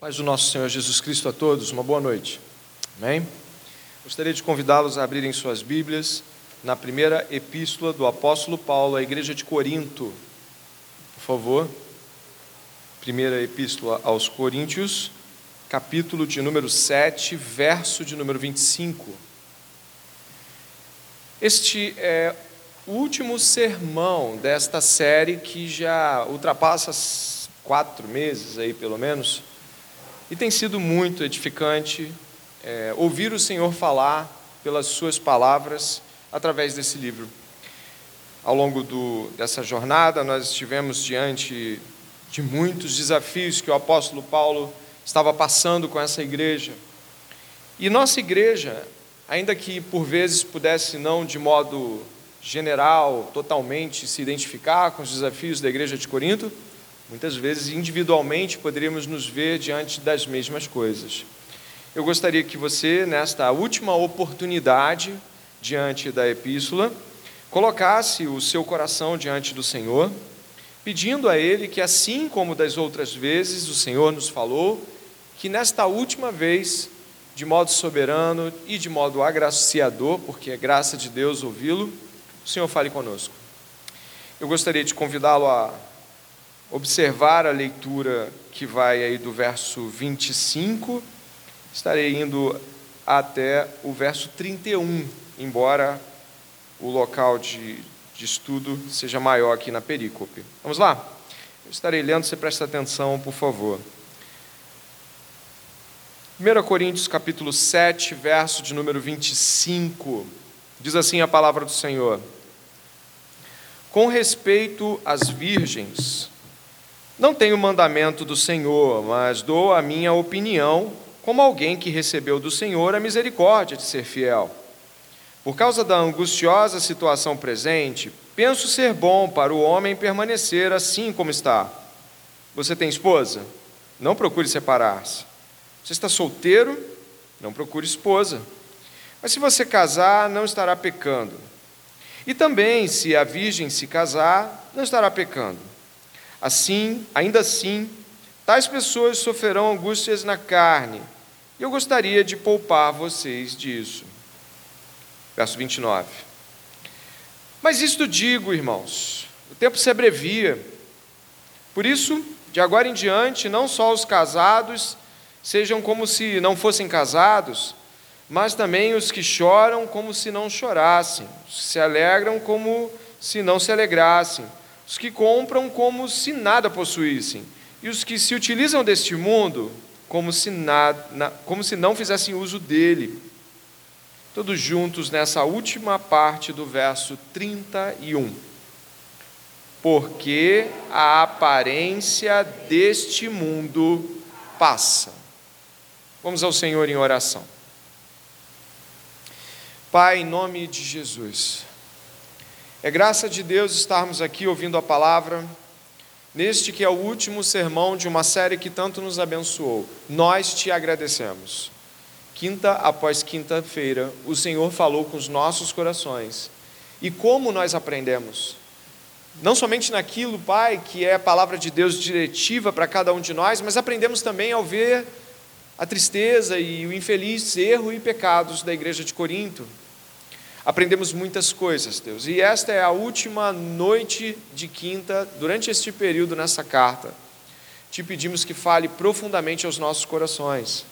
Paz do nosso Senhor Jesus Cristo a todos, uma boa noite. Amém? Gostaria de convidá-los a abrirem suas Bíblias na primeira epístola do apóstolo Paulo à igreja de Corinto. Por favor. Primeira epístola aos Coríntios, capítulo de número 7, verso de número 25. Este é o último sermão desta série que já ultrapassa quatro meses aí, pelo menos e tem sido muito edificante é, ouvir o Senhor falar pelas Suas palavras através desse livro. Ao longo do, dessa jornada, nós estivemos diante de muitos desafios que o apóstolo Paulo estava passando com essa igreja. E nossa igreja, ainda que por vezes pudesse não de modo general, totalmente se identificar com os desafios da igreja de Corinto, Muitas vezes, individualmente, poderíamos nos ver diante das mesmas coisas. Eu gostaria que você, nesta última oportunidade, diante da epístola, colocasse o seu coração diante do Senhor, pedindo a Ele que, assim como das outras vezes o Senhor nos falou, que nesta última vez, de modo soberano e de modo agraciador, porque é graça de Deus ouvi-lo, o Senhor fale conosco. Eu gostaria de convidá-lo a observar a leitura que vai aí do verso 25, estarei indo até o verso 31, embora o local de, de estudo seja maior aqui na perícope. Vamos lá? Eu estarei lendo, você presta atenção, por favor. 1 Coríntios capítulo 7, verso de número 25, diz assim a palavra do Senhor: Com respeito às virgens, não tenho mandamento do Senhor, mas dou a minha opinião como alguém que recebeu do Senhor a misericórdia de ser fiel. Por causa da angustiosa situação presente, penso ser bom para o homem permanecer assim como está. Você tem esposa? Não procure separar-se. Você está solteiro? Não procure esposa. Mas se você casar, não estará pecando. E também, se a virgem se casar, não estará pecando. Assim, ainda assim, tais pessoas sofrerão angústias na carne, e eu gostaria de poupar vocês disso. Verso 29. Mas isto digo, irmãos, o tempo se abrevia. Por isso, de agora em diante, não só os casados sejam como se não fossem casados, mas também os que choram como se não chorassem, os que se alegram como se não se alegrassem os que compram como se nada possuíssem, e os que se utilizam deste mundo como se, nada, como se não fizessem uso dele. Todos juntos nessa última parte do verso 31. Porque a aparência deste mundo passa. Vamos ao Senhor em oração. Pai, em nome de Jesus. É graça de Deus estarmos aqui ouvindo a palavra, neste que é o último sermão de uma série que tanto nos abençoou. Nós te agradecemos. Quinta após quinta-feira, o Senhor falou com os nossos corações. E como nós aprendemos? Não somente naquilo, Pai, que é a palavra de Deus diretiva para cada um de nós, mas aprendemos também ao ver a tristeza e o infeliz erro e pecados da igreja de Corinto aprendemos muitas coisas, Deus. E esta é a última noite de quinta, durante este período nessa carta. Te pedimos que fale profundamente aos nossos corações,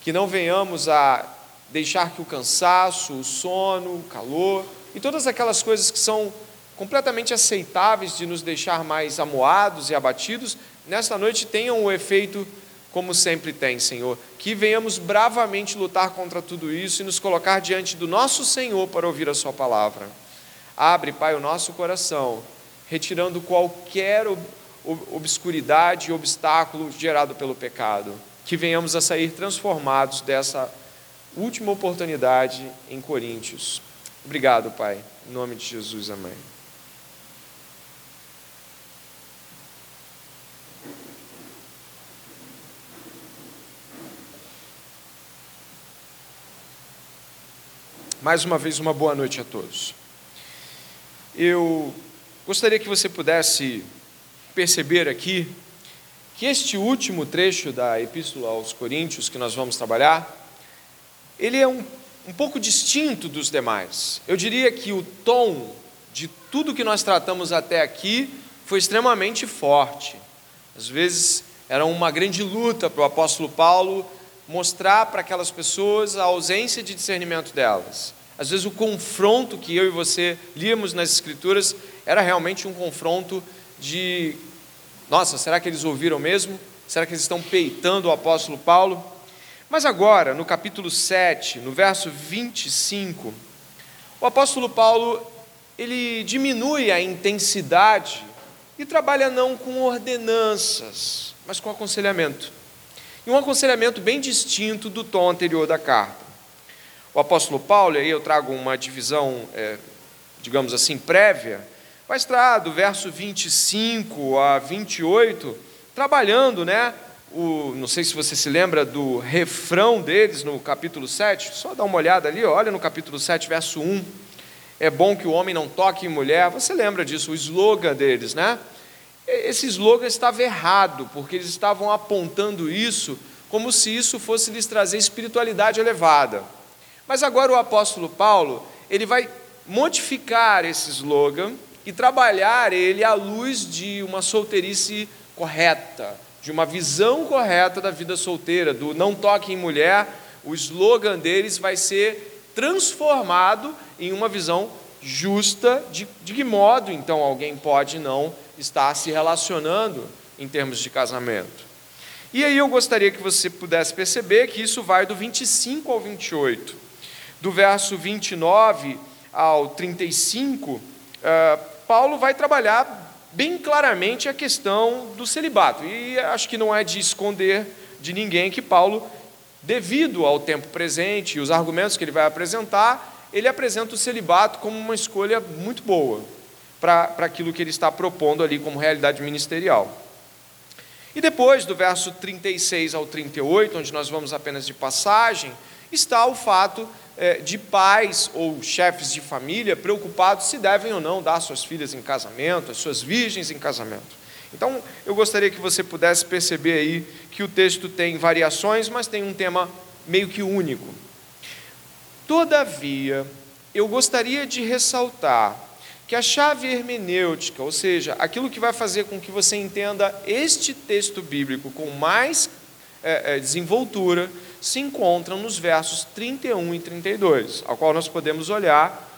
que não venhamos a deixar que o cansaço, o sono, o calor e todas aquelas coisas que são completamente aceitáveis de nos deixar mais amuados e abatidos, nesta noite tenham o efeito como sempre tem, Senhor. Que venhamos bravamente lutar contra tudo isso e nos colocar diante do nosso Senhor para ouvir a Sua palavra. Abre, Pai, o nosso coração, retirando qualquer obscuridade e obstáculo gerado pelo pecado. Que venhamos a sair transformados dessa última oportunidade em Coríntios. Obrigado, Pai. Em nome de Jesus, amém. Mais uma vez, uma boa noite a todos. Eu gostaria que você pudesse perceber aqui que este último trecho da Epístola aos Coríntios que nós vamos trabalhar, ele é um, um pouco distinto dos demais. Eu diria que o tom de tudo que nós tratamos até aqui foi extremamente forte. Às vezes era uma grande luta para o apóstolo Paulo mostrar para aquelas pessoas a ausência de discernimento delas. Às vezes o confronto que eu e você líamos nas Escrituras era realmente um confronto de: nossa, será que eles ouviram mesmo? Será que eles estão peitando o apóstolo Paulo? Mas agora, no capítulo 7, no verso 25, o apóstolo Paulo ele diminui a intensidade e trabalha não com ordenanças, mas com aconselhamento. Um aconselhamento bem distinto do tom anterior da carta. O apóstolo Paulo, aí eu trago uma divisão, é, digamos assim, prévia, vai estar do verso 25 a 28, trabalhando, né? O, não sei se você se lembra do refrão deles no capítulo 7, só dá uma olhada ali, olha no capítulo 7, verso 1. É bom que o homem não toque em mulher, você lembra disso, o slogan deles, né? Esse slogan estava errado, porque eles estavam apontando isso como se isso fosse lhes trazer espiritualidade elevada. Mas agora o apóstolo Paulo, ele vai modificar esse slogan e trabalhar ele à luz de uma solteirice correta, de uma visão correta da vida solteira, do não toque em mulher, o slogan deles vai ser transformado em uma visão justa de, de que modo então alguém pode não estar se relacionando em termos de casamento. E aí eu gostaria que você pudesse perceber que isso vai do 25 ao 28 do verso 29 ao 35, eh, Paulo vai trabalhar bem claramente a questão do celibato. E acho que não é de esconder de ninguém que Paulo, devido ao tempo presente e os argumentos que ele vai apresentar, ele apresenta o celibato como uma escolha muito boa para aquilo que ele está propondo ali como realidade ministerial. E depois, do verso 36 ao 38, onde nós vamos apenas de passagem, está o fato é, de pais ou chefes de família preocupados se devem ou não dar suas filhas em casamento, as suas virgens em casamento. Então, eu gostaria que você pudesse perceber aí que o texto tem variações, mas tem um tema meio que único. Todavia, eu gostaria de ressaltar que a chave hermenêutica, ou seja, aquilo que vai fazer com que você entenda este texto bíblico com mais é, é, desenvoltura, se encontram nos versos 31 e 32, ao qual nós podemos olhar.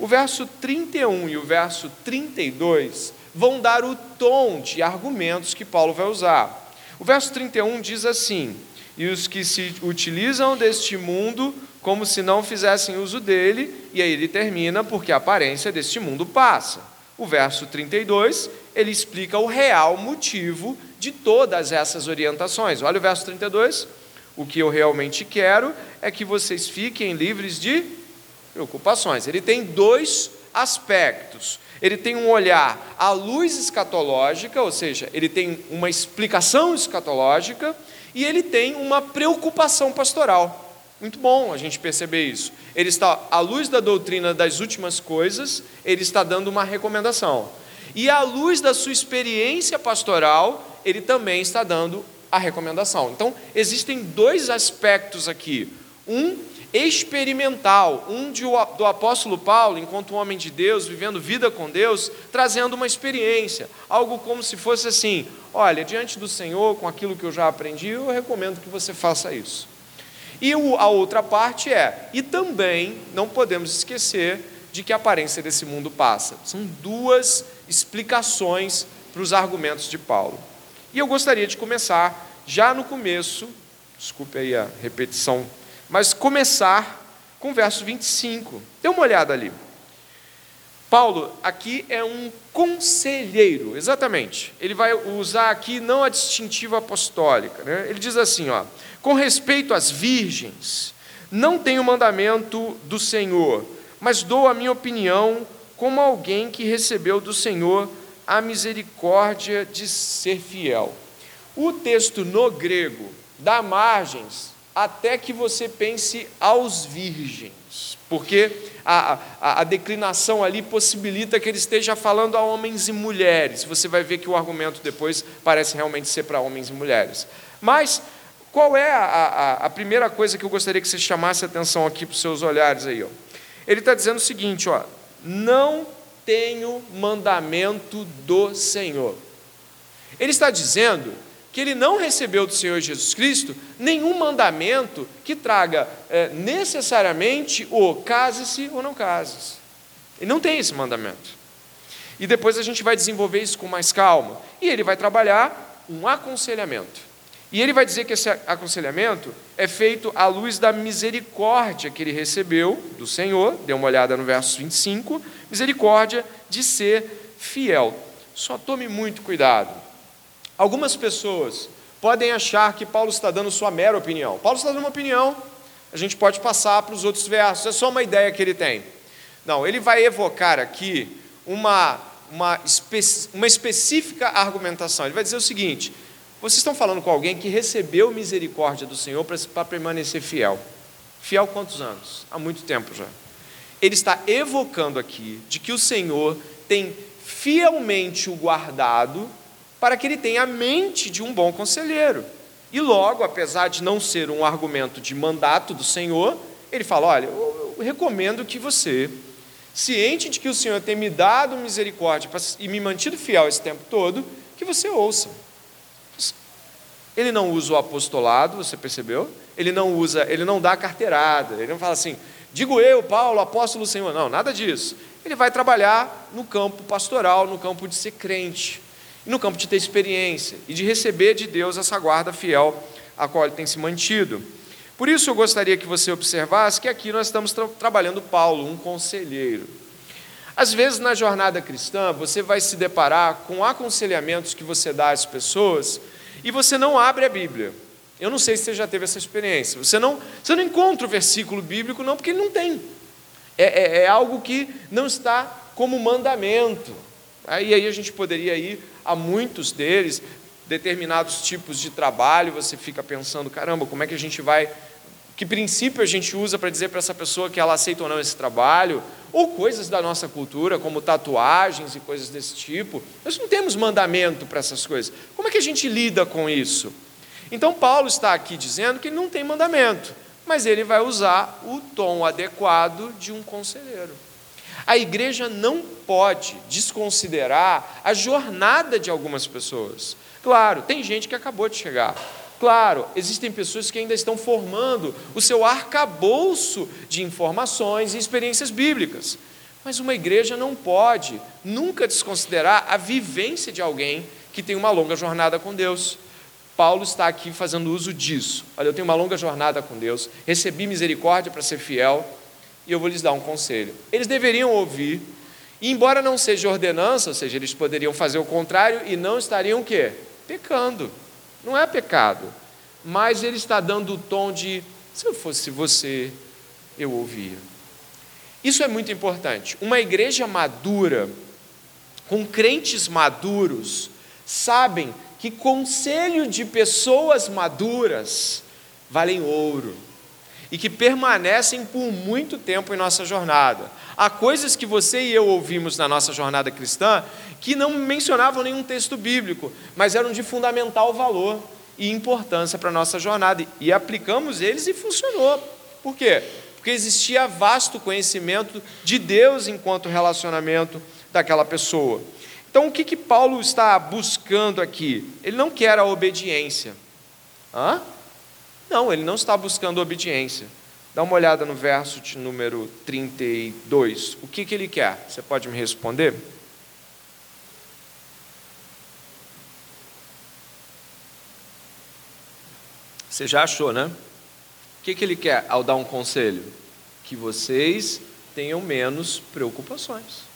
O verso 31 e o verso 32 vão dar o tom de argumentos que Paulo vai usar. O verso 31 diz assim: E os que se utilizam deste mundo como se não fizessem uso dele, e aí ele termina, porque a aparência deste mundo passa. O verso 32, ele explica o real motivo de todas essas orientações. Olha o verso 32. O que eu realmente quero é que vocês fiquem livres de preocupações. Ele tem dois aspectos. Ele tem um olhar à luz escatológica, ou seja, ele tem uma explicação escatológica, e ele tem uma preocupação pastoral. Muito bom a gente perceber isso. Ele está, à luz da doutrina das últimas coisas, ele está dando uma recomendação. E à luz da sua experiência pastoral, ele também está dando a recomendação. Então, existem dois aspectos aqui. Um experimental, um de, do apóstolo Paulo, enquanto um homem de Deus, vivendo vida com Deus, trazendo uma experiência, algo como se fosse assim: olha, diante do Senhor, com aquilo que eu já aprendi, eu recomendo que você faça isso. E a outra parte é, e também não podemos esquecer de que a aparência desse mundo passa. São duas explicações para os argumentos de Paulo. E eu gostaria de começar já no começo, desculpe aí a repetição, mas começar com o verso 25. Dê uma olhada ali. Paulo aqui é um conselheiro, exatamente. Ele vai usar aqui não a distintiva apostólica. Né? Ele diz assim: ó, com respeito às virgens, não tenho mandamento do Senhor, mas dou a minha opinião como alguém que recebeu do Senhor a misericórdia de ser fiel. O texto no grego dá margens até que você pense aos virgens, porque a, a, a, declinação ali possibilita que ele esteja falando a homens e mulheres. Você vai ver que o argumento depois parece realmente ser para homens e mulheres. Mas qual é a, a, primeira coisa que eu gostaria que você chamasse atenção aqui para os seus olhares aí? Ó? Ele está dizendo o seguinte: ó, não tenho mandamento do Senhor. Ele está dizendo que ele não recebeu do Senhor Jesus Cristo nenhum mandamento que traga é, necessariamente o case-se ou não case-se. Ele não tem esse mandamento. E depois a gente vai desenvolver isso com mais calma. E ele vai trabalhar um aconselhamento. E ele vai dizer que esse aconselhamento é feito à luz da misericórdia que ele recebeu do Senhor, dê uma olhada no verso 25, misericórdia de ser fiel. Só tome muito cuidado. Algumas pessoas podem achar que Paulo está dando sua mera opinião. Paulo está dando uma opinião, a gente pode passar para os outros versos, é só uma ideia que ele tem. Não, ele vai evocar aqui uma, uma, espe uma específica argumentação. Ele vai dizer o seguinte: vocês estão falando com alguém que recebeu misericórdia do Senhor para permanecer fiel. Fiel quantos anos? Há muito tempo já. Ele está evocando aqui de que o Senhor tem fielmente o guardado para que ele tenha a mente de um bom conselheiro. E logo, apesar de não ser um argumento de mandato do Senhor, ele fala: Olha, eu recomendo que você, ciente de que o Senhor tem me dado misericórdia e me mantido fiel esse tempo todo, que você ouça. Ele não usa o apostolado, você percebeu? Ele não usa, ele não dá carteirada, ele não fala assim, digo eu, Paulo, apóstolo do Senhor. Não, nada disso. Ele vai trabalhar no campo pastoral, no campo de ser crente no campo de ter experiência e de receber de Deus essa guarda fiel a qual ele tem se mantido. Por isso eu gostaria que você observasse que aqui nós estamos tra trabalhando Paulo, um conselheiro. Às vezes na jornada cristã você vai se deparar com aconselhamentos que você dá às pessoas e você não abre a Bíblia. Eu não sei se você já teve essa experiência. Você não, você não encontra o versículo bíblico, não, porque ele não tem. É, é, é algo que não está como mandamento. Aí, aí a gente poderia ir a muitos deles, determinados tipos de trabalho, você fica pensando, caramba, como é que a gente vai. Que princípio a gente usa para dizer para essa pessoa que ela aceita ou não esse trabalho? Ou coisas da nossa cultura, como tatuagens e coisas desse tipo. Nós não temos mandamento para essas coisas. Como é que a gente lida com isso? Então, Paulo está aqui dizendo que ele não tem mandamento, mas ele vai usar o tom adequado de um conselheiro. A igreja não pode desconsiderar a jornada de algumas pessoas. Claro, tem gente que acabou de chegar. Claro, existem pessoas que ainda estão formando o seu arcabouço de informações e experiências bíblicas. Mas uma igreja não pode nunca desconsiderar a vivência de alguém que tem uma longa jornada com Deus. Paulo está aqui fazendo uso disso. Olha, eu tenho uma longa jornada com Deus, recebi misericórdia para ser fiel, e eu vou lhes dar um conselho. Eles deveriam ouvir, e embora não seja ordenança, ou seja, eles poderiam fazer o contrário e não estariam o quê? Pecando. Não é pecado. Mas ele está dando o tom de se eu fosse você, eu ouvia. Isso é muito importante. Uma igreja madura, com crentes maduros, sabem que conselho de pessoas maduras valem ouro e que permanecem por muito tempo em nossa jornada. Há coisas que você e eu ouvimos na nossa jornada cristã que não mencionavam nenhum texto bíblico, mas eram de fundamental valor e importância para a nossa jornada. E aplicamos eles e funcionou. Por quê? Porque existia vasto conhecimento de Deus enquanto relacionamento daquela pessoa. Então, o que, que Paulo está buscando aqui? Ele não quer a obediência. Hã? Não, ele não está buscando obediência. Dá uma olhada no verso de número 32. O que, que ele quer? Você pode me responder? Você já achou, né? O que, que ele quer ao dar um conselho? Que vocês tenham menos preocupações.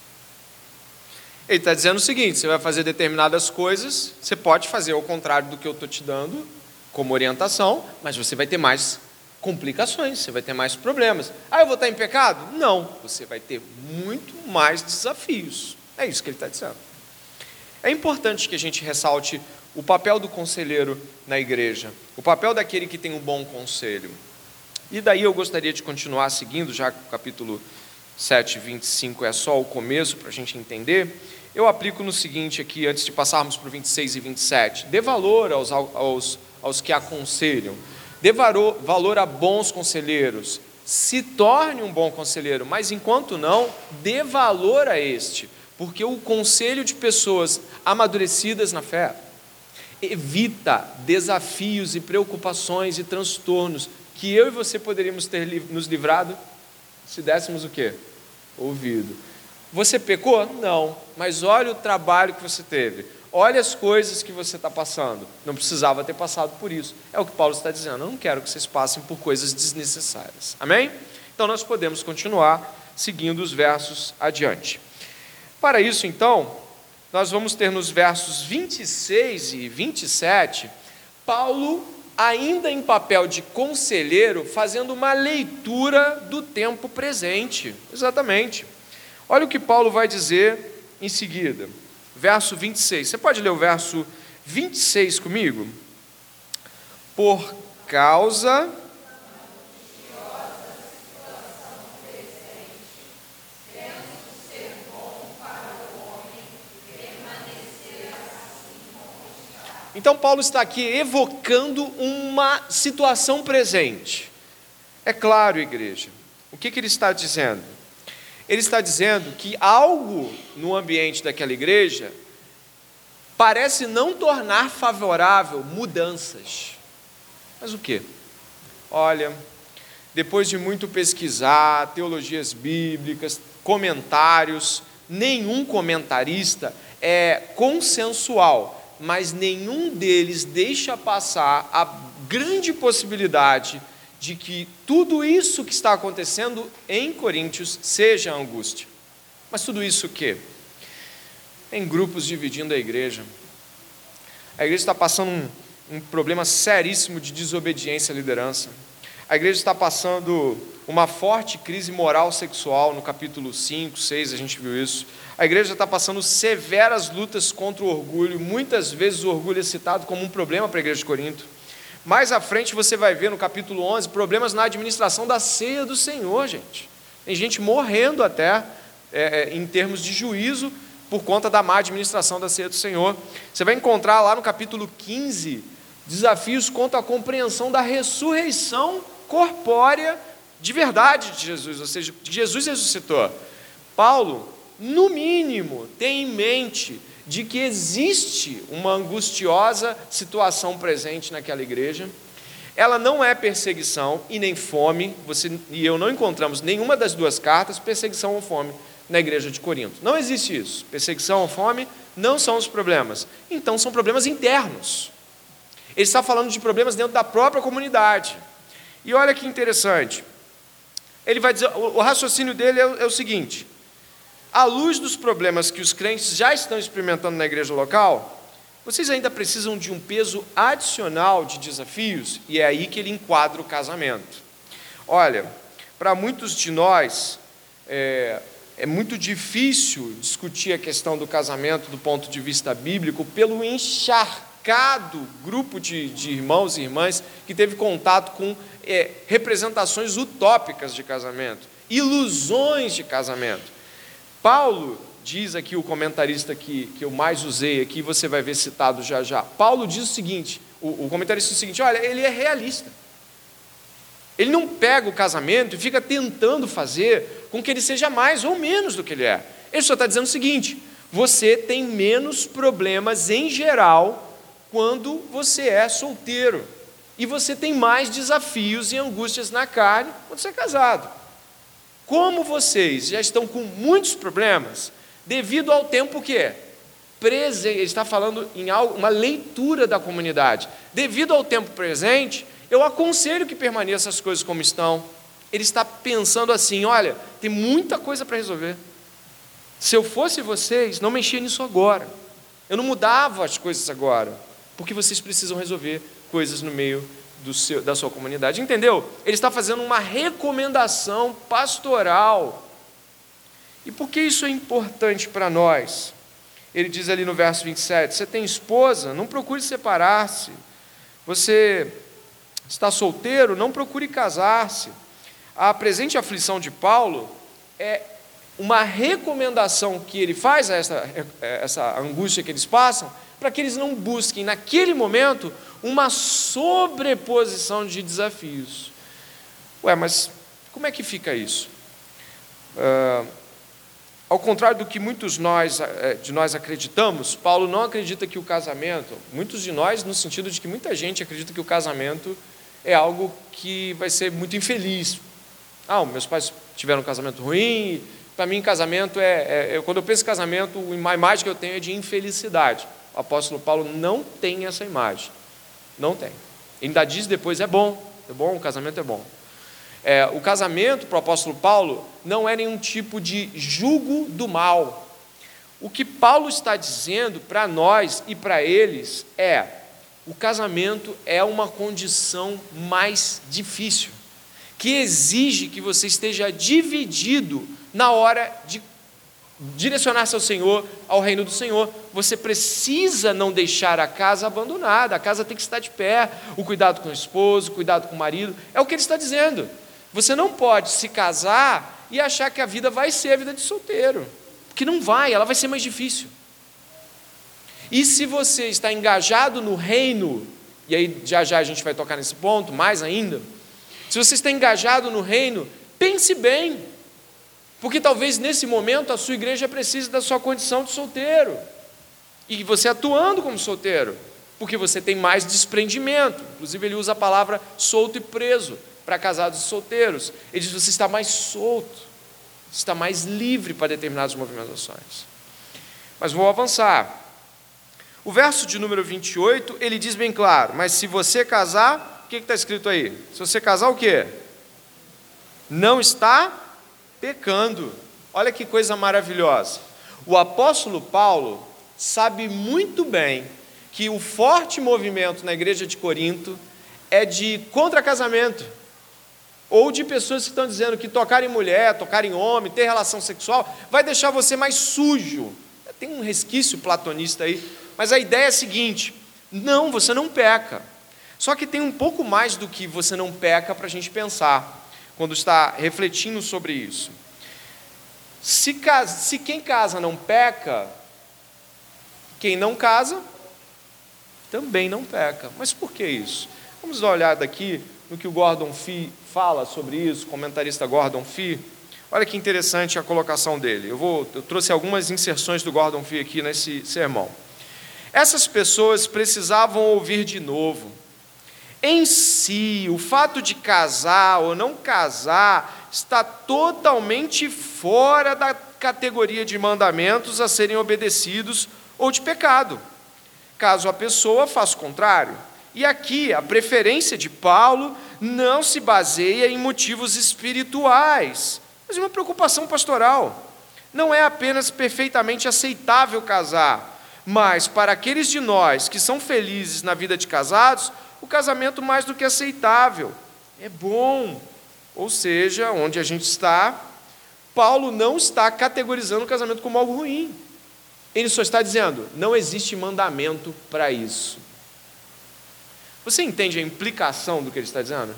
Ele está dizendo o seguinte: você vai fazer determinadas coisas, você pode fazer ao contrário do que eu estou te dando, como orientação, mas você vai ter mais complicações, você vai ter mais problemas. Ah, eu vou estar em pecado? Não, você vai ter muito mais desafios. É isso que ele está dizendo. É importante que a gente ressalte o papel do conselheiro na igreja, o papel daquele que tem um bom conselho. E daí eu gostaria de continuar seguindo, já que o capítulo 7, 25 é só o começo para a gente entender. Eu aplico no seguinte aqui, antes de passarmos para o 26 e 27. Dê valor aos, aos, aos que aconselham, dê valor a bons conselheiros, se torne um bom conselheiro, mas enquanto não, dê valor a este, porque o conselho de pessoas amadurecidas na fé evita desafios e preocupações e transtornos que eu e você poderíamos ter nos livrado se dessemos o quê? Ouvido. Você pecou? Não, mas olha o trabalho que você teve. Olha as coisas que você está passando. Não precisava ter passado por isso. É o que Paulo está dizendo. Eu não quero que vocês passem por coisas desnecessárias. Amém? Então nós podemos continuar seguindo os versos adiante. Para isso, então, nós vamos ter nos versos 26 e 27, Paulo, ainda em papel de conselheiro, fazendo uma leitura do tempo presente. Exatamente. Olha o que Paulo vai dizer em seguida, verso 26. Você pode ler o verso 26 comigo? Por causa Então, Paulo está aqui evocando uma situação presente. É claro, igreja, o que, que ele está dizendo? Ele está dizendo que algo no ambiente daquela igreja parece não tornar favorável mudanças. Mas o que? Olha, depois de muito pesquisar teologias bíblicas, comentários, nenhum comentarista é consensual mas nenhum deles deixa passar a grande possibilidade de que tudo isso que está acontecendo em Coríntios seja angústia. Mas tudo isso o quê? Em grupos dividindo a igreja. A igreja está passando um, um problema seríssimo de desobediência à liderança. A igreja está passando uma forte crise moral sexual, no capítulo 5, 6, a gente viu isso. A igreja está passando severas lutas contra o orgulho, muitas vezes o orgulho é citado como um problema para a igreja de Corinto. Mais à frente você vai ver no capítulo 11 problemas na administração da ceia do Senhor, gente. Tem gente morrendo até é, é, em termos de juízo por conta da má administração da ceia do Senhor. Você vai encontrar lá no capítulo 15 desafios quanto à compreensão da ressurreição corpórea de verdade de Jesus, ou seja, Jesus ressuscitou. Paulo, no mínimo, tem em mente de que existe uma angustiosa situação presente naquela igreja. Ela não é perseguição e nem fome, você e eu não encontramos nenhuma das duas cartas, perseguição ou fome, na igreja de Corinto. Não existe isso. Perseguição ou fome não são os problemas. Então são problemas internos. Ele está falando de problemas dentro da própria comunidade. E olha que interessante. Ele vai dizer, o raciocínio dele é o, é o seguinte: à luz dos problemas que os crentes já estão experimentando na igreja local, vocês ainda precisam de um peso adicional de desafios, e é aí que ele enquadra o casamento. Olha, para muitos de nós, é, é, muito difícil discutir a questão do casamento do ponto de vista bíblico pelo encharcamento cada grupo de, de irmãos e irmãs que teve contato com é, representações utópicas de casamento, ilusões de casamento. Paulo diz aqui, o comentarista que, que eu mais usei aqui, você vai ver citado já já. Paulo diz o seguinte: o, o comentarista diz o seguinte: olha, ele é realista. Ele não pega o casamento e fica tentando fazer com que ele seja mais ou menos do que ele é. Ele só está dizendo o seguinte: você tem menos problemas em geral quando você é solteiro. E você tem mais desafios e angústias na carne quando você é casado. Como vocês já estão com muitos problemas, devido ao tempo que é presente, ele está falando em algo, uma leitura da comunidade. Devido ao tempo presente, eu aconselho que permaneçam as coisas como estão. Ele está pensando assim: olha, tem muita coisa para resolver. Se eu fosse vocês, não mexia nisso agora. Eu não mudava as coisas agora porque vocês precisam resolver coisas no meio seu, da sua comunidade. Entendeu? Ele está fazendo uma recomendação pastoral. E por que isso é importante para nós? Ele diz ali no verso 27: Você tem esposa? Não procure separar-se. Você está solteiro? Não procure casar-se. A presente aflição de Paulo é uma recomendação que ele faz a essa, essa angústia que eles passam, para que eles não busquem, naquele momento, uma sobreposição de desafios. Ué, mas como é que fica isso? Uh, ao contrário do que muitos nós, eh, de nós acreditamos, Paulo não acredita que o casamento, muitos de nós, no sentido de que muita gente acredita que o casamento é algo que vai ser muito infeliz. Ah, meus pais tiveram um casamento ruim, para mim casamento é, é, Quando eu penso em casamento, a imagem que eu tenho é de infelicidade. O apóstolo Paulo não tem essa imagem. Não tem. Ele ainda diz depois, é bom, é bom, o casamento é bom. É, o casamento, para o apóstolo Paulo, não é nenhum tipo de jugo do mal. O que Paulo está dizendo para nós e para eles é: o casamento é uma condição mais difícil, que exige que você esteja dividido na hora de direcionar seu Senhor ao reino do Senhor. Você precisa não deixar a casa abandonada, a casa tem que estar de pé. O cuidado com o esposo, o cuidado com o marido, é o que ele está dizendo. Você não pode se casar e achar que a vida vai ser a vida de solteiro, porque não vai, ela vai ser mais difícil. E se você está engajado no reino, e aí já já a gente vai tocar nesse ponto, mais ainda, se você está engajado no reino, pense bem, porque talvez nesse momento a sua igreja precise da sua condição de solteiro, e você atuando como solteiro, porque você tem mais desprendimento, inclusive ele usa a palavra solto e preso para casados e solteiros. Ele diz: você está mais solto, está mais livre para determinadas movimentações. Mas vou avançar. O verso de número 28, ele diz bem claro: Mas se você casar, o que está escrito aí? Se você casar, o que? Não está pecando. Olha que coisa maravilhosa. O apóstolo Paulo sabe muito bem que o forte movimento na igreja de Corinto é de contra-casamento ou de pessoas que estão dizendo que tocar em mulher, tocar em homem, ter relação sexual, vai deixar você mais sujo. Tem um resquício platonista aí, mas a ideia é a seguinte: não, você não peca. Só que tem um pouco mais do que você não peca para a gente pensar, quando está refletindo sobre isso. Se, casa, se quem casa não peca, quem não casa também não peca. Mas por que isso? Vamos dar uma olhada aqui no que o Gordon Fee fala sobre isso, o comentarista Gordon Fee. Olha que interessante a colocação dele. Eu, vou, eu trouxe algumas inserções do Gordon Fee aqui nesse sermão. Essas pessoas precisavam ouvir de novo. Em si, o fato de casar ou não casar está totalmente fora da categoria de mandamentos a serem obedecidos ou de pecado, caso a pessoa faça o contrário. E aqui, a preferência de Paulo não se baseia em motivos espirituais, mas uma preocupação pastoral. Não é apenas perfeitamente aceitável casar, mas para aqueles de nós que são felizes na vida de casados, o casamento mais do que aceitável. É bom. Ou seja, onde a gente está, Paulo não está categorizando o casamento como algo ruim. Ele só está dizendo: não existe mandamento para isso. Você entende a implicação do que ele está dizendo?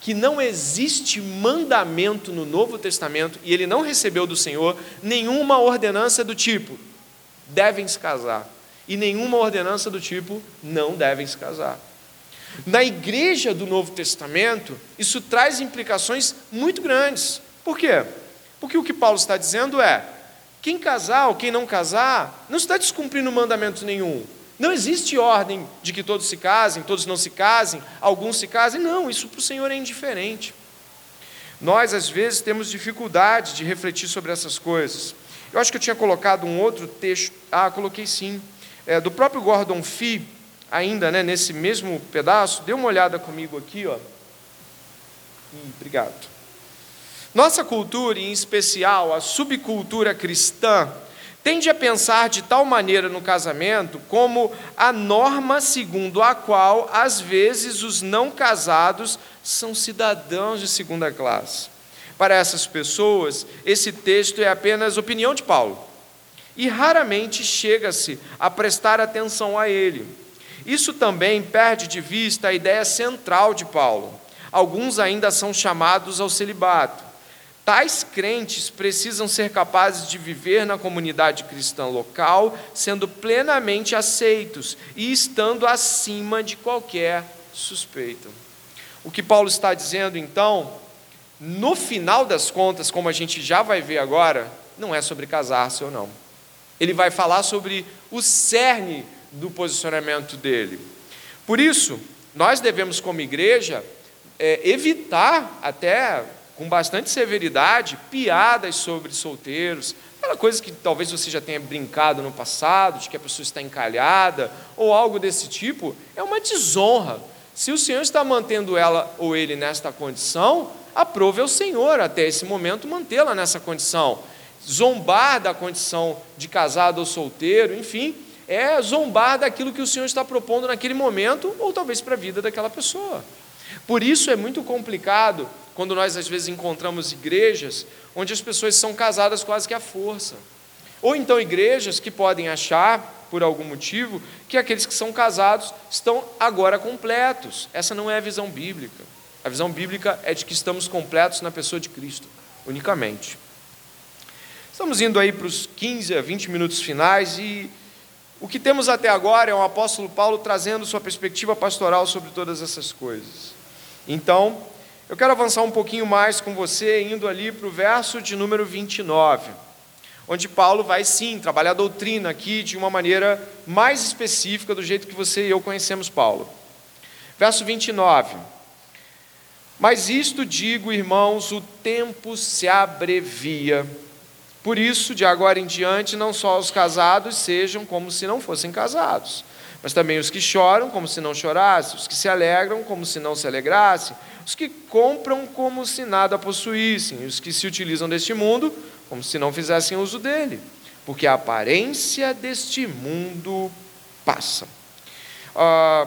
Que não existe mandamento no Novo Testamento e ele não recebeu do Senhor nenhuma ordenança do tipo devem se casar e nenhuma ordenança do tipo não devem se casar. Na igreja do Novo Testamento, isso traz implicações muito grandes. Por quê? Porque o que Paulo está dizendo é: quem casar ou quem não casar não está descumprindo mandamento nenhum. Não existe ordem de que todos se casem, todos não se casem, alguns se casem. Não, isso para o Senhor é indiferente. Nós, às vezes, temos dificuldade de refletir sobre essas coisas. Eu acho que eu tinha colocado um outro texto. Ah, coloquei sim. É, do próprio Gordon Fee, ainda né, nesse mesmo pedaço. Dê uma olhada comigo aqui. Ó. Hum, obrigado. Nossa cultura, em especial a subcultura cristã, tende a pensar de tal maneira no casamento como a norma segundo a qual, às vezes, os não casados são cidadãos de segunda classe. Para essas pessoas, esse texto é apenas opinião de Paulo. E raramente chega-se a prestar atenção a ele. Isso também perde de vista a ideia central de Paulo. Alguns ainda são chamados ao celibato. Tais crentes precisam ser capazes de viver na comunidade cristã local, sendo plenamente aceitos e estando acima de qualquer suspeita. O que Paulo está dizendo então, no final das contas, como a gente já vai ver agora, não é sobre casar-se ou não. Ele vai falar sobre o cerne do posicionamento dele. Por isso, nós devemos, como igreja, é, evitar até com bastante severidade piadas sobre solteiros, aquela coisa que talvez você já tenha brincado no passado, de que a pessoa está encalhada, ou algo desse tipo, é uma desonra. Se o Senhor está mantendo ela ou ele nesta condição, aprove ao Senhor até esse momento mantê-la nessa condição. Zombar da condição de casado ou solteiro, enfim, é zombar daquilo que o Senhor está propondo naquele momento, ou talvez para a vida daquela pessoa. Por isso é muito complicado quando nós às vezes encontramos igrejas onde as pessoas são casadas quase que à força. Ou então igrejas que podem achar, por algum motivo, que aqueles que são casados estão agora completos. Essa não é a visão bíblica. A visão bíblica é de que estamos completos na pessoa de Cristo, unicamente. Estamos indo aí para os 15 a 20 minutos finais e o que temos até agora é o apóstolo Paulo trazendo sua perspectiva pastoral sobre todas essas coisas. Então, eu quero avançar um pouquinho mais com você, indo ali para o verso de número 29, onde Paulo vai sim trabalhar a doutrina aqui de uma maneira mais específica, do jeito que você e eu conhecemos Paulo. Verso 29. Mas isto digo, irmãos, o tempo se abrevia. Por isso, de agora em diante, não só os casados sejam como se não fossem casados mas também os que choram, como se não chorassem, os que se alegram, como se não se alegrassem, os que compram, como se nada possuíssem, os que se utilizam deste mundo, como se não fizessem uso dele, porque a aparência deste mundo passa. Ah,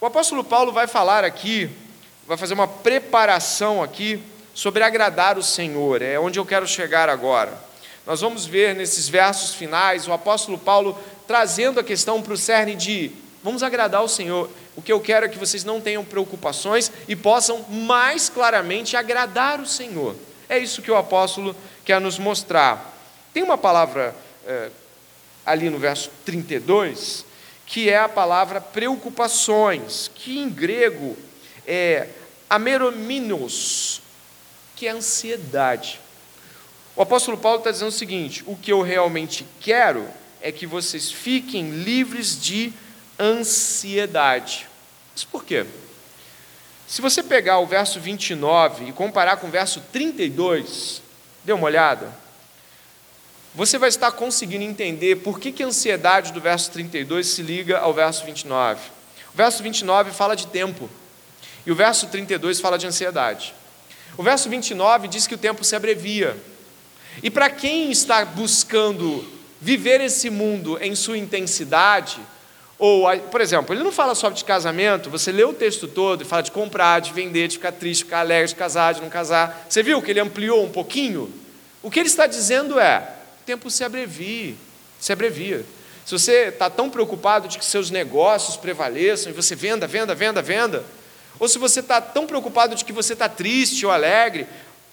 o apóstolo Paulo vai falar aqui, vai fazer uma preparação aqui sobre agradar o Senhor, é onde eu quero chegar agora. Nós vamos ver nesses versos finais o apóstolo Paulo trazendo a questão para o cerne de vamos agradar o Senhor. O que eu quero é que vocês não tenham preocupações e possam mais claramente agradar o Senhor. É isso que o apóstolo quer nos mostrar. Tem uma palavra é, ali no verso 32 que é a palavra preocupações, que em grego é amerominos, que é ansiedade. O apóstolo Paulo está dizendo o seguinte: o que eu realmente quero é que vocês fiquem livres de ansiedade. Mas por quê? Se você pegar o verso 29 e comparar com o verso 32, dê uma olhada, você vai estar conseguindo entender por que, que a ansiedade do verso 32 se liga ao verso 29. O verso 29 fala de tempo, e o verso 32 fala de ansiedade. O verso 29 diz que o tempo se abrevia. E para quem está buscando viver esse mundo em sua intensidade, ou, por exemplo, ele não fala só de casamento, você lê o texto todo e fala de comprar, de vender, de ficar triste, ficar alegre, de casar, de não casar. Você viu que ele ampliou um pouquinho? O que ele está dizendo é: o tempo se abrevia, se abrevia. Se você está tão preocupado de que seus negócios prevaleçam e você venda, venda, venda, venda, ou se você está tão preocupado de que você está triste ou alegre,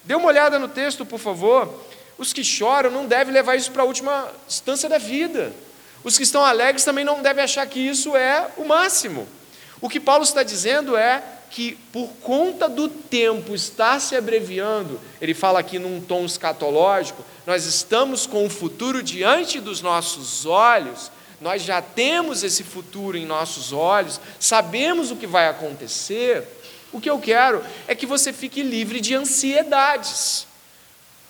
dê uma olhada no texto, por favor. Os que choram não devem levar isso para a última instância da vida. Os que estão alegres também não devem achar que isso é o máximo. O que Paulo está dizendo é que, por conta do tempo estar se abreviando, ele fala aqui num tom escatológico, nós estamos com o futuro diante dos nossos olhos, nós já temos esse futuro em nossos olhos, sabemos o que vai acontecer. O que eu quero é que você fique livre de ansiedades.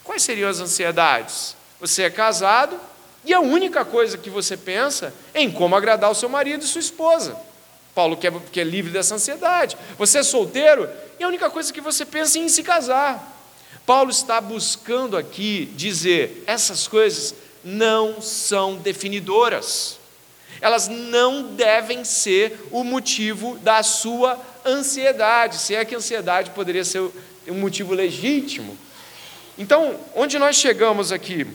Quais seriam as ansiedades? Você é casado e a única coisa que você pensa é em como agradar o seu marido e sua esposa. Paulo quer, que é livre dessa ansiedade. Você é solteiro e a única coisa que você pensa é em se casar. Paulo está buscando aqui dizer: essas coisas não são definidoras. Elas não devem ser o motivo da sua ansiedade, se é que a ansiedade poderia ser um motivo legítimo então, onde nós chegamos aqui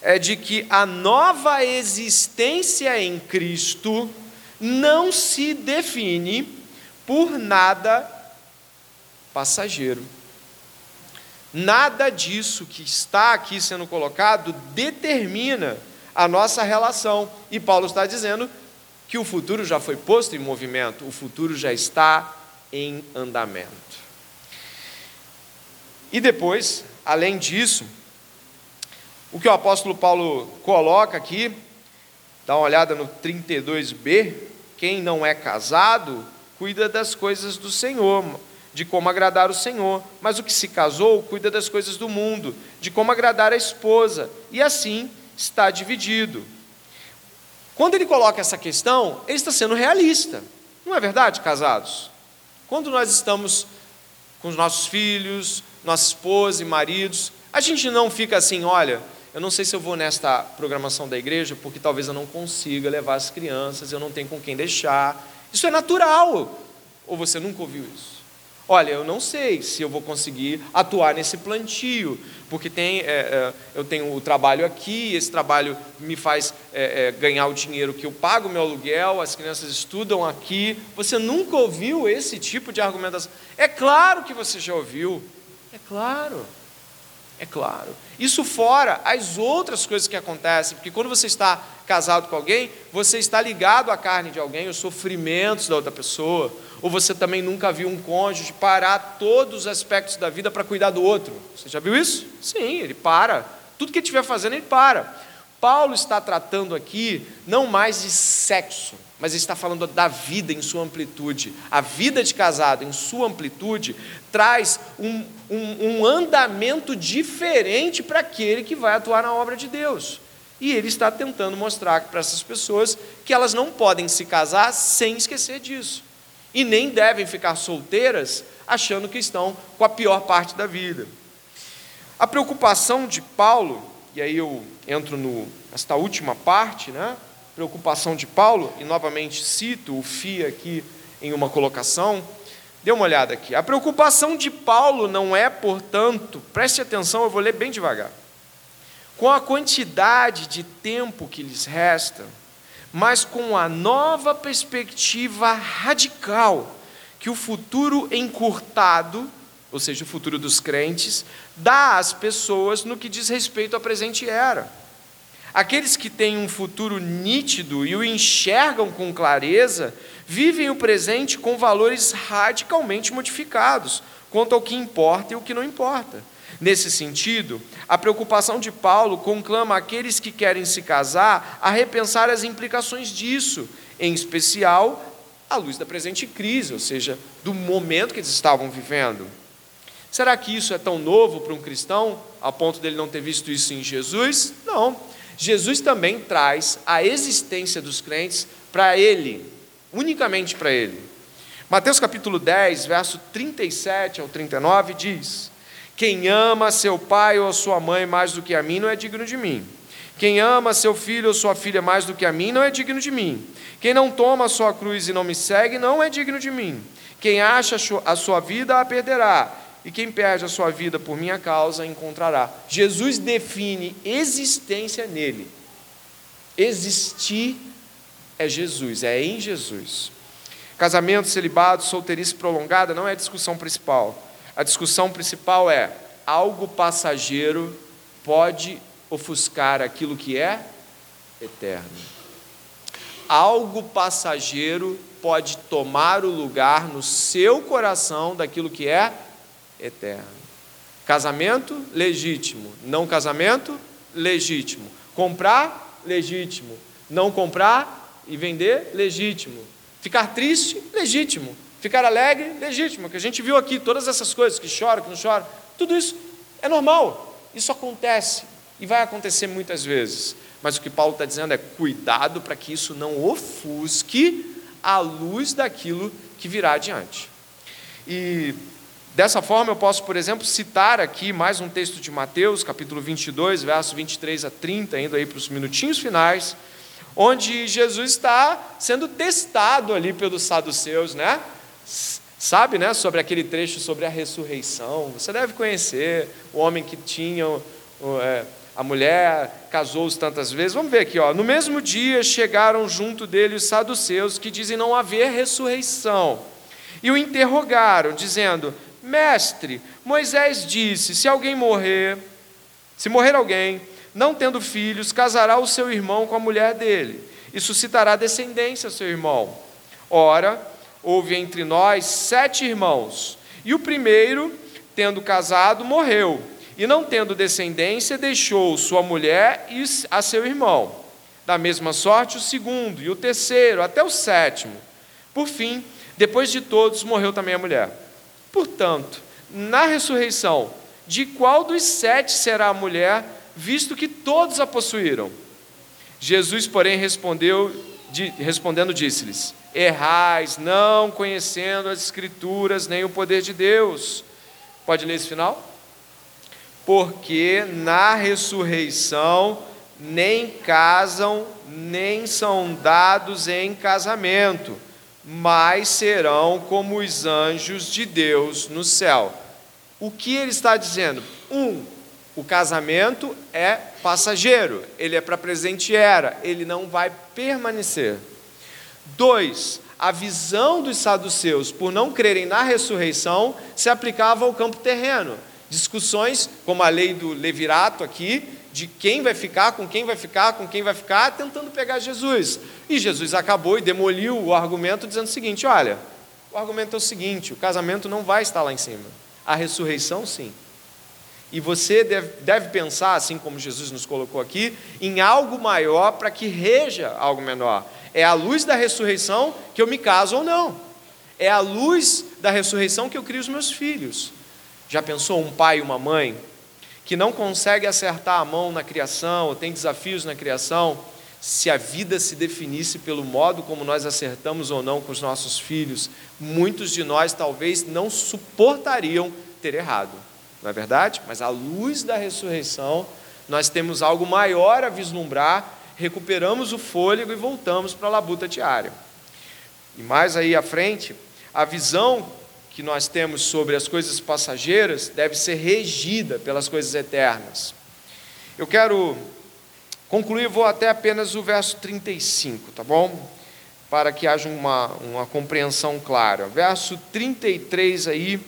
é de que a nova existência em Cristo não se define por nada passageiro. Nada disso que está aqui sendo colocado determina a nossa relação. E Paulo está dizendo que o futuro já foi posto em movimento, o futuro já está em andamento. E depois, além disso, o que o apóstolo Paulo coloca aqui, dá uma olhada no 32b, quem não é casado, cuida das coisas do Senhor, de como agradar o Senhor, mas o que se casou, cuida das coisas do mundo, de como agradar a esposa, e assim está dividido. Quando ele coloca essa questão, ele está sendo realista. Não é verdade, casados? Quando nós estamos com os nossos filhos, nossa esposa e maridos, a gente não fica assim, olha, eu não sei se eu vou nesta programação da igreja, porque talvez eu não consiga levar as crianças, eu não tenho com quem deixar. Isso é natural. Ou você nunca ouviu isso? Olha, eu não sei se eu vou conseguir atuar nesse plantio, porque tem, é, é, eu tenho o trabalho aqui, esse trabalho me faz é, ganhar o dinheiro que eu pago meu aluguel, as crianças estudam aqui. Você nunca ouviu esse tipo de argumentação? É claro que você já ouviu, é claro. É claro. Isso fora as outras coisas que acontecem, porque quando você está casado com alguém, você está ligado à carne de alguém, os sofrimentos da outra pessoa, ou você também nunca viu um cônjuge parar todos os aspectos da vida para cuidar do outro. Você já viu isso? Sim, ele para. Tudo que ele estiver fazendo, ele para. Paulo está tratando aqui não mais de sexo, mas está falando da vida em sua amplitude. A vida de casado em sua amplitude traz um, um, um andamento diferente para aquele que vai atuar na obra de Deus. E ele está tentando mostrar para essas pessoas que elas não podem se casar sem esquecer disso. E nem devem ficar solteiras achando que estão com a pior parte da vida. A preocupação de Paulo, e aí eu entro nesta última parte, né? preocupação de Paulo, e novamente cito o FIA aqui em uma colocação, dê uma olhada aqui. A preocupação de Paulo não é, portanto, preste atenção, eu vou ler bem devagar, com a quantidade de tempo que lhes resta, mas com a nova perspectiva radical que o futuro encurtado, ou seja, o futuro dos crentes, dá às pessoas no que diz respeito à presente era. Aqueles que têm um futuro nítido e o enxergam com clareza, vivem o presente com valores radicalmente modificados quanto ao que importa e o que não importa. Nesse sentido, a preocupação de Paulo conclama aqueles que querem se casar a repensar as implicações disso, em especial à luz da presente crise, ou seja, do momento que eles estavam vivendo. Será que isso é tão novo para um cristão, a ponto dele não ter visto isso em Jesus? Não. Jesus também traz a existência dos crentes para ele, unicamente para ele. Mateus capítulo 10, verso 37 ao 39 diz: Quem ama seu pai ou sua mãe mais do que a mim não é digno de mim. Quem ama seu filho ou sua filha mais do que a mim não é digno de mim. Quem não toma a sua cruz e não me segue não é digno de mim. Quem acha a sua vida a perderá, e quem perde a sua vida por minha causa encontrará. Jesus define existência nele. Existir é Jesus, é em Jesus. Casamento, celibato, solteirice prolongada não é a discussão principal. A discussão principal é: algo passageiro pode ofuscar aquilo que é eterno. Algo passageiro pode tomar o lugar no seu coração daquilo que é eterno eterno. Casamento, legítimo. Não casamento, legítimo. Comprar, legítimo. Não comprar e vender, legítimo. Ficar triste, legítimo. Ficar alegre, legítimo. Que a gente viu aqui, todas essas coisas, que chora, que não chora, tudo isso é normal. Isso acontece e vai acontecer muitas vezes. Mas o que Paulo está dizendo é cuidado para que isso não ofusque a luz daquilo que virá adiante. E Dessa forma, eu posso, por exemplo, citar aqui mais um texto de Mateus, capítulo 22, verso 23 a 30, indo aí para os minutinhos finais, onde Jesus está sendo testado ali pelos saduceus, né? Sabe, né, sobre aquele trecho sobre a ressurreição. Você deve conhecer o homem que tinha é, a mulher casou-se tantas vezes. Vamos ver aqui, ó. No mesmo dia chegaram junto dele os saduceus que dizem não haver ressurreição. E o interrogaram, dizendo: Mestre, Moisés disse: se alguém morrer, se morrer alguém, não tendo filhos, casará o seu irmão com a mulher dele, e suscitará descendência ao seu irmão. Ora, houve entre nós sete irmãos, e o primeiro, tendo casado, morreu e não tendo descendência, deixou sua mulher e a seu irmão. Da mesma sorte, o segundo, e o terceiro, até o sétimo. Por fim, depois de todos, morreu também a mulher. Portanto, na ressurreição, de qual dos sete será a mulher, visto que todos a possuíram? Jesus, porém, respondeu, respondendo, disse-lhes: Errais, não conhecendo as Escrituras nem o poder de Deus. Pode ler esse final? porque na ressurreição nem casam, nem são dados em casamento, mas serão como os anjos de Deus no céu. O que ele está dizendo? Um, o casamento é passageiro, ele é para presente era, ele não vai permanecer. Dois, a visão dos saduceus, por não crerem na ressurreição, se aplicava ao campo terreno discussões, como a lei do levirato aqui, de quem vai ficar, com quem vai ficar, com quem vai ficar, tentando pegar Jesus. E Jesus acabou e demoliu o argumento dizendo o seguinte: olha, o argumento é o seguinte: o casamento não vai estar lá em cima, a ressurreição sim. E você deve, deve pensar, assim como Jesus nos colocou aqui, em algo maior para que reja algo menor. É a luz da ressurreição que eu me caso ou não. É a luz da ressurreição que eu crio os meus filhos. Já pensou um pai e uma mãe que não consegue acertar a mão na criação, ou tem desafios na criação, se a vida se definisse pelo modo como nós acertamos ou não com os nossos filhos, muitos de nós talvez não suportariam ter errado, não é verdade? Mas à luz da ressurreição, nós temos algo maior a vislumbrar, recuperamos o fôlego e voltamos para a labuta diária. E mais aí à frente, a visão que nós temos sobre as coisas passageiras deve ser regida pelas coisas eternas. Eu quero concluir, vou até apenas o verso 35, tá bom? Para que haja uma, uma compreensão clara. Verso 33 aí.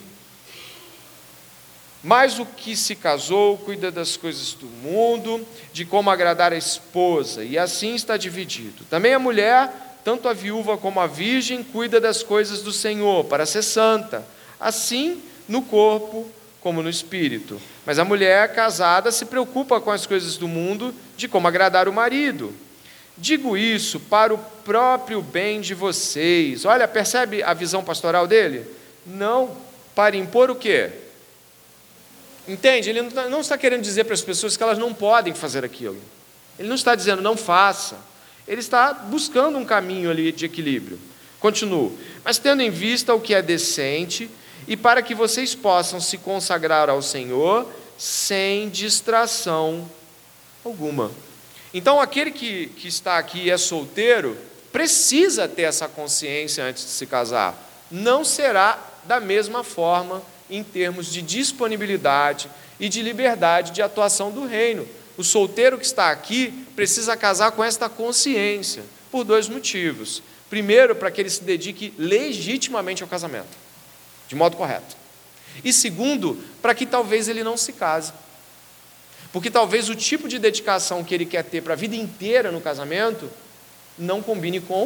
Mas o que se casou cuida das coisas do mundo, de como agradar a esposa, e assim está dividido. Também a mulher tanto a viúva como a virgem cuida das coisas do Senhor, para ser santa, assim no corpo como no espírito. Mas a mulher casada se preocupa com as coisas do mundo, de como agradar o marido. Digo isso para o próprio bem de vocês. Olha, percebe a visão pastoral dele? Não para impor o quê? Entende? Ele não está querendo dizer para as pessoas que elas não podem fazer aquilo. Ele não está dizendo não faça. Ele está buscando um caminho ali de equilíbrio. Continuo. Mas tendo em vista o que é decente, e para que vocês possam se consagrar ao Senhor sem distração alguma. Então, aquele que, que está aqui e é solteiro, precisa ter essa consciência antes de se casar. Não será da mesma forma em termos de disponibilidade e de liberdade de atuação do reino. O solteiro que está aqui precisa casar com esta consciência, por dois motivos. Primeiro, para que ele se dedique legitimamente ao casamento, de modo correto. E segundo, para que talvez ele não se case. Porque talvez o tipo de dedicação que ele quer ter para a vida inteira no casamento não combine com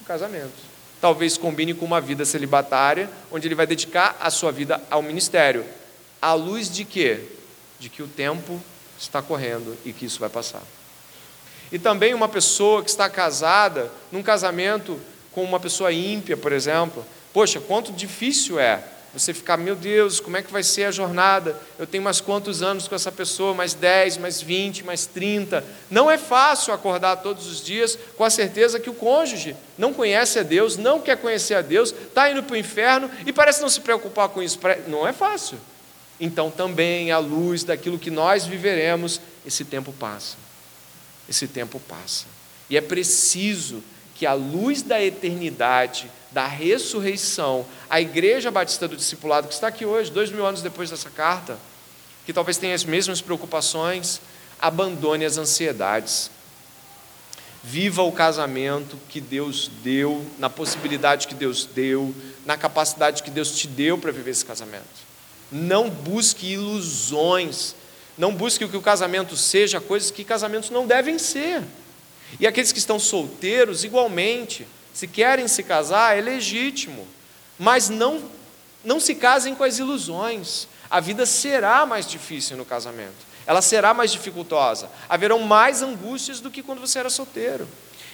o casamento. Talvez combine com uma vida celibatária, onde ele vai dedicar a sua vida ao ministério. À luz de quê? De que o tempo está correndo e que isso vai passar. E também uma pessoa que está casada, num casamento com uma pessoa ímpia, por exemplo. Poxa, quanto difícil é você ficar, meu Deus, como é que vai ser a jornada? Eu tenho mais quantos anos com essa pessoa? Mais 10, mais 20, mais 30. Não é fácil acordar todos os dias com a certeza que o cônjuge não conhece a Deus, não quer conhecer a Deus, está indo para o inferno e parece não se preocupar com isso. Não é fácil. Então, também, à luz daquilo que nós viveremos, esse tempo passa. Esse tempo passa. E é preciso que, à luz da eternidade, da ressurreição, a Igreja Batista do Discipulado, que está aqui hoje, dois mil anos depois dessa carta, que talvez tenha as mesmas preocupações, abandone as ansiedades. Viva o casamento que Deus deu, na possibilidade que Deus deu, na capacidade que Deus te deu para viver esse casamento. Não busque ilusões, não busque o que o casamento seja, coisas que casamentos não devem ser. E aqueles que estão solteiros, igualmente, se querem se casar, é legítimo, mas não, não se casem com as ilusões. A vida será mais difícil no casamento ela será mais dificultosa. Haverão mais angústias do que quando você era solteiro.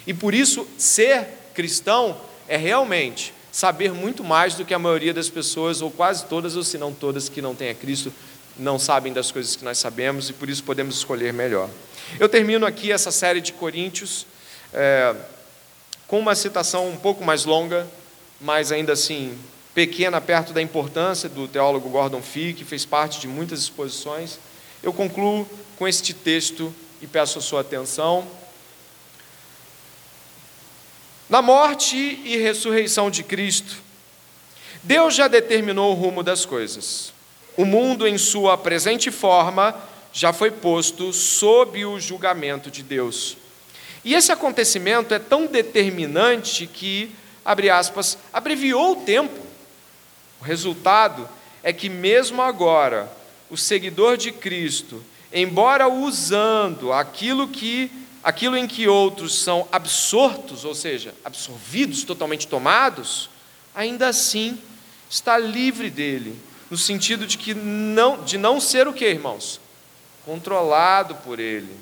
E por isso, ser cristão é realmente saber muito mais do que a maioria das pessoas, ou quase todas, ou se não todas, que não têm a Cristo, não sabem das coisas que nós sabemos, e por isso podemos escolher melhor. Eu termino aqui essa série de Coríntios é, com uma citação um pouco mais longa, mas ainda assim pequena, perto da importância do teólogo Gordon Fee, que fez parte de muitas exposições. Eu concluo com este texto e peço a sua atenção. Na morte e ressurreição de Cristo, Deus já determinou o rumo das coisas. O mundo, em sua presente forma, já foi posto sob o julgamento de Deus. E esse acontecimento é tão determinante que, abre aspas, abreviou o tempo. O resultado é que, mesmo agora, o seguidor de Cristo, embora usando aquilo que aquilo em que outros são absortos, ou seja, absorvidos, totalmente tomados, ainda assim está livre dele, no sentido de que não de não ser o que, irmãos? Controlado por ele.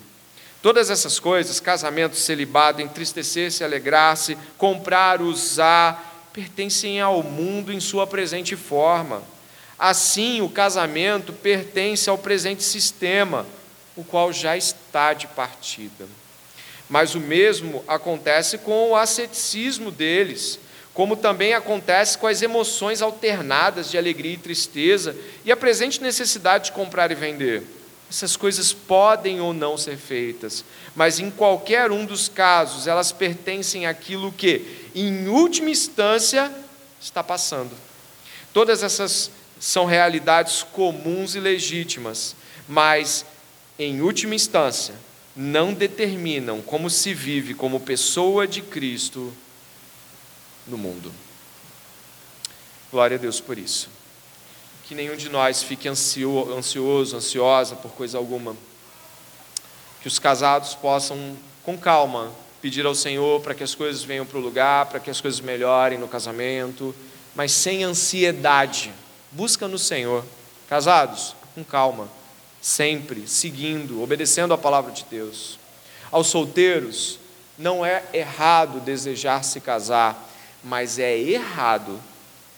Todas essas coisas, casamento, celibado, entristecer-se, alegrar-se, comprar, usar, pertencem ao mundo em sua presente forma. Assim, o casamento pertence ao presente sistema, o qual já está de partida. Mas o mesmo acontece com o asceticismo deles, como também acontece com as emoções alternadas de alegria e tristeza e a presente necessidade de comprar e vender. Essas coisas podem ou não ser feitas, mas em qualquer um dos casos elas pertencem àquilo que, em última instância, está passando. Todas essas são realidades comuns e legítimas, mas, em última instância, não determinam como se vive como pessoa de Cristo no mundo. Glória a Deus por isso. Que nenhum de nós fique ansioso, ansiosa por coisa alguma. Que os casados possam, com calma, pedir ao Senhor para que as coisas venham para o lugar, para que as coisas melhorem no casamento, mas sem ansiedade busca no Senhor. Casados, com calma, sempre seguindo, obedecendo a palavra de Deus. Aos solteiros, não é errado desejar se casar, mas é errado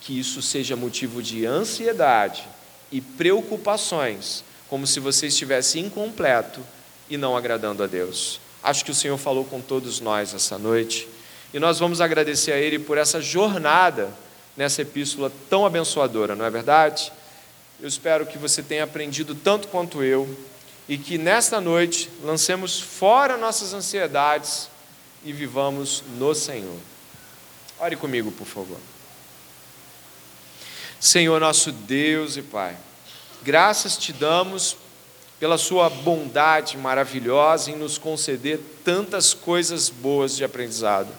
que isso seja motivo de ansiedade e preocupações, como se você estivesse incompleto e não agradando a Deus. Acho que o Senhor falou com todos nós essa noite e nós vamos agradecer a Ele por essa jornada nessa epístola tão abençoadora, não é verdade? Eu espero que você tenha aprendido tanto quanto eu e que nesta noite lancemos fora nossas ansiedades e vivamos no Senhor. Ore comigo, por favor. Senhor nosso Deus e Pai, graças te damos pela Sua bondade maravilhosa em nos conceder tantas coisas boas de aprendizado.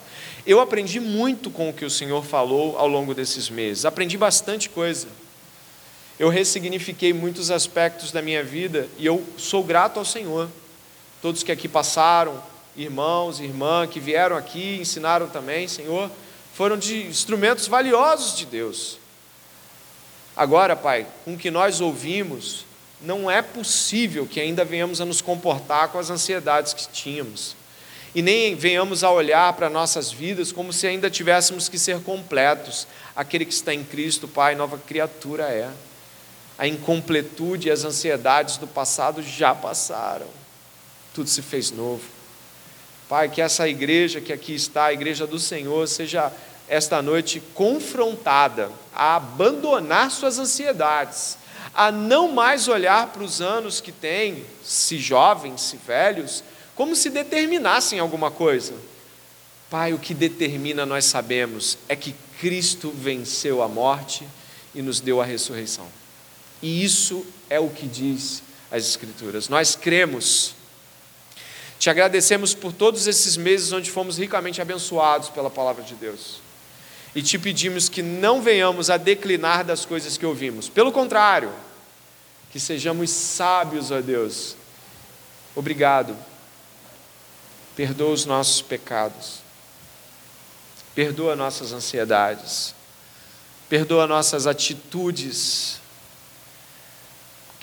Eu aprendi muito com o que o Senhor falou ao longo desses meses, aprendi bastante coisa. Eu ressignifiquei muitos aspectos da minha vida e eu sou grato ao Senhor. Todos que aqui passaram, irmãos, irmã, que vieram aqui, ensinaram também, Senhor, foram de instrumentos valiosos de Deus. Agora, Pai, com o que nós ouvimos, não é possível que ainda venhamos a nos comportar com as ansiedades que tínhamos e nem venhamos a olhar para nossas vidas como se ainda tivéssemos que ser completos. Aquele que está em Cristo, Pai, nova criatura é. A incompletude e as ansiedades do passado já passaram, tudo se fez novo. Pai, que essa igreja que aqui está, a igreja do Senhor, seja esta noite confrontada a abandonar suas ansiedades, a não mais olhar para os anos que tem, se jovens, se velhos, como se determinassem alguma coisa. Pai, o que determina, nós sabemos, é que Cristo venceu a morte e nos deu a ressurreição. E isso é o que diz as Escrituras. Nós cremos Te agradecemos por todos esses meses onde fomos ricamente abençoados pela palavra de Deus. E te pedimos que não venhamos a declinar das coisas que ouvimos. Pelo contrário, que sejamos sábios, ó Deus. Obrigado. Perdoa os nossos pecados. Perdoa nossas ansiedades. Perdoa nossas atitudes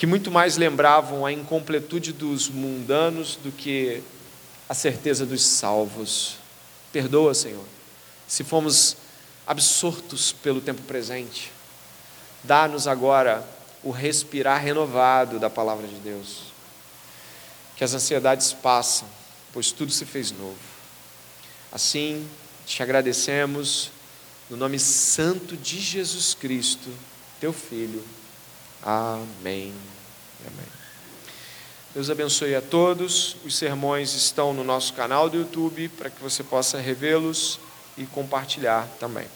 que muito mais lembravam a incompletude dos mundanos do que a certeza dos salvos. Perdoa, Senhor, se fomos absortos pelo tempo presente. Dá-nos agora o respirar renovado da palavra de Deus. Que as ansiedades passam, pois tudo se fez novo. Assim, te agradecemos no nome santo de Jesus Cristo, teu Filho. Amém. Amém. Deus abençoe a todos. Os sermões estão no nosso canal do YouTube para que você possa revê-los e compartilhar também.